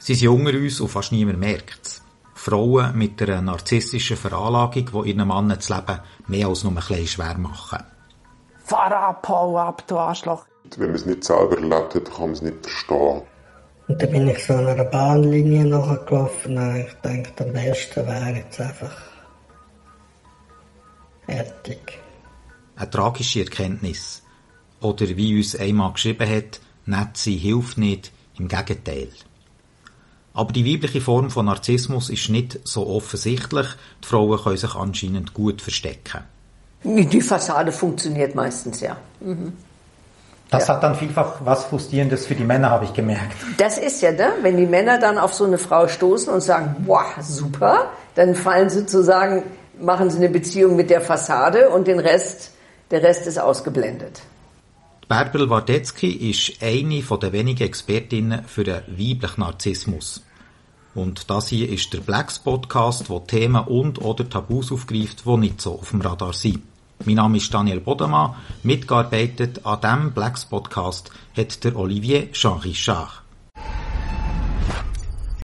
Sie sind unter uns und fast niemand merkt es. Frauen mit einer narzisstischen Veranlagung, die ihren Mann das Leben mehr als nur ein bisschen schwer machen. Fahr ab, hau ab, du Arschloch. Wenn man es nicht selber erlebt hat, kann man es nicht verstehen. Und dann bin ich so an einer Bahnlinie nachgelaufen und ich dachte, am besten wäre jetzt einfach fertig. Eine tragische Erkenntnis. Oder wie uns einmal geschrieben hat, nett sein hilft nicht, im Gegenteil. Aber die weibliche Form von Narzissmus ist nicht so offensichtlich. Die Frauen können sich anscheinend gut verstecken. Die Fassade funktioniert meistens, ja. Mhm. Das ja. hat dann vielfach was Frustrierendes für die Männer, habe ich gemerkt. Das ist ja, ne? wenn die Männer dann auf so eine Frau stoßen und sagen, boah, super, dann fallen sie sozusagen, machen sie eine Beziehung mit der Fassade und den Rest, der Rest ist ausgeblendet. Bärbel Wardetzky ist eine der wenigen Expertinnen für den weiblichen Narzissmus. Und das hier ist der Blacks Podcast, der Themen und oder Tabus aufgreift, die nicht so auf dem Radar sind. Mein Name ist Daniel Bodemann. Mitgearbeitet an diesem Blacks Podcast hat der Olivier Jean-Richard.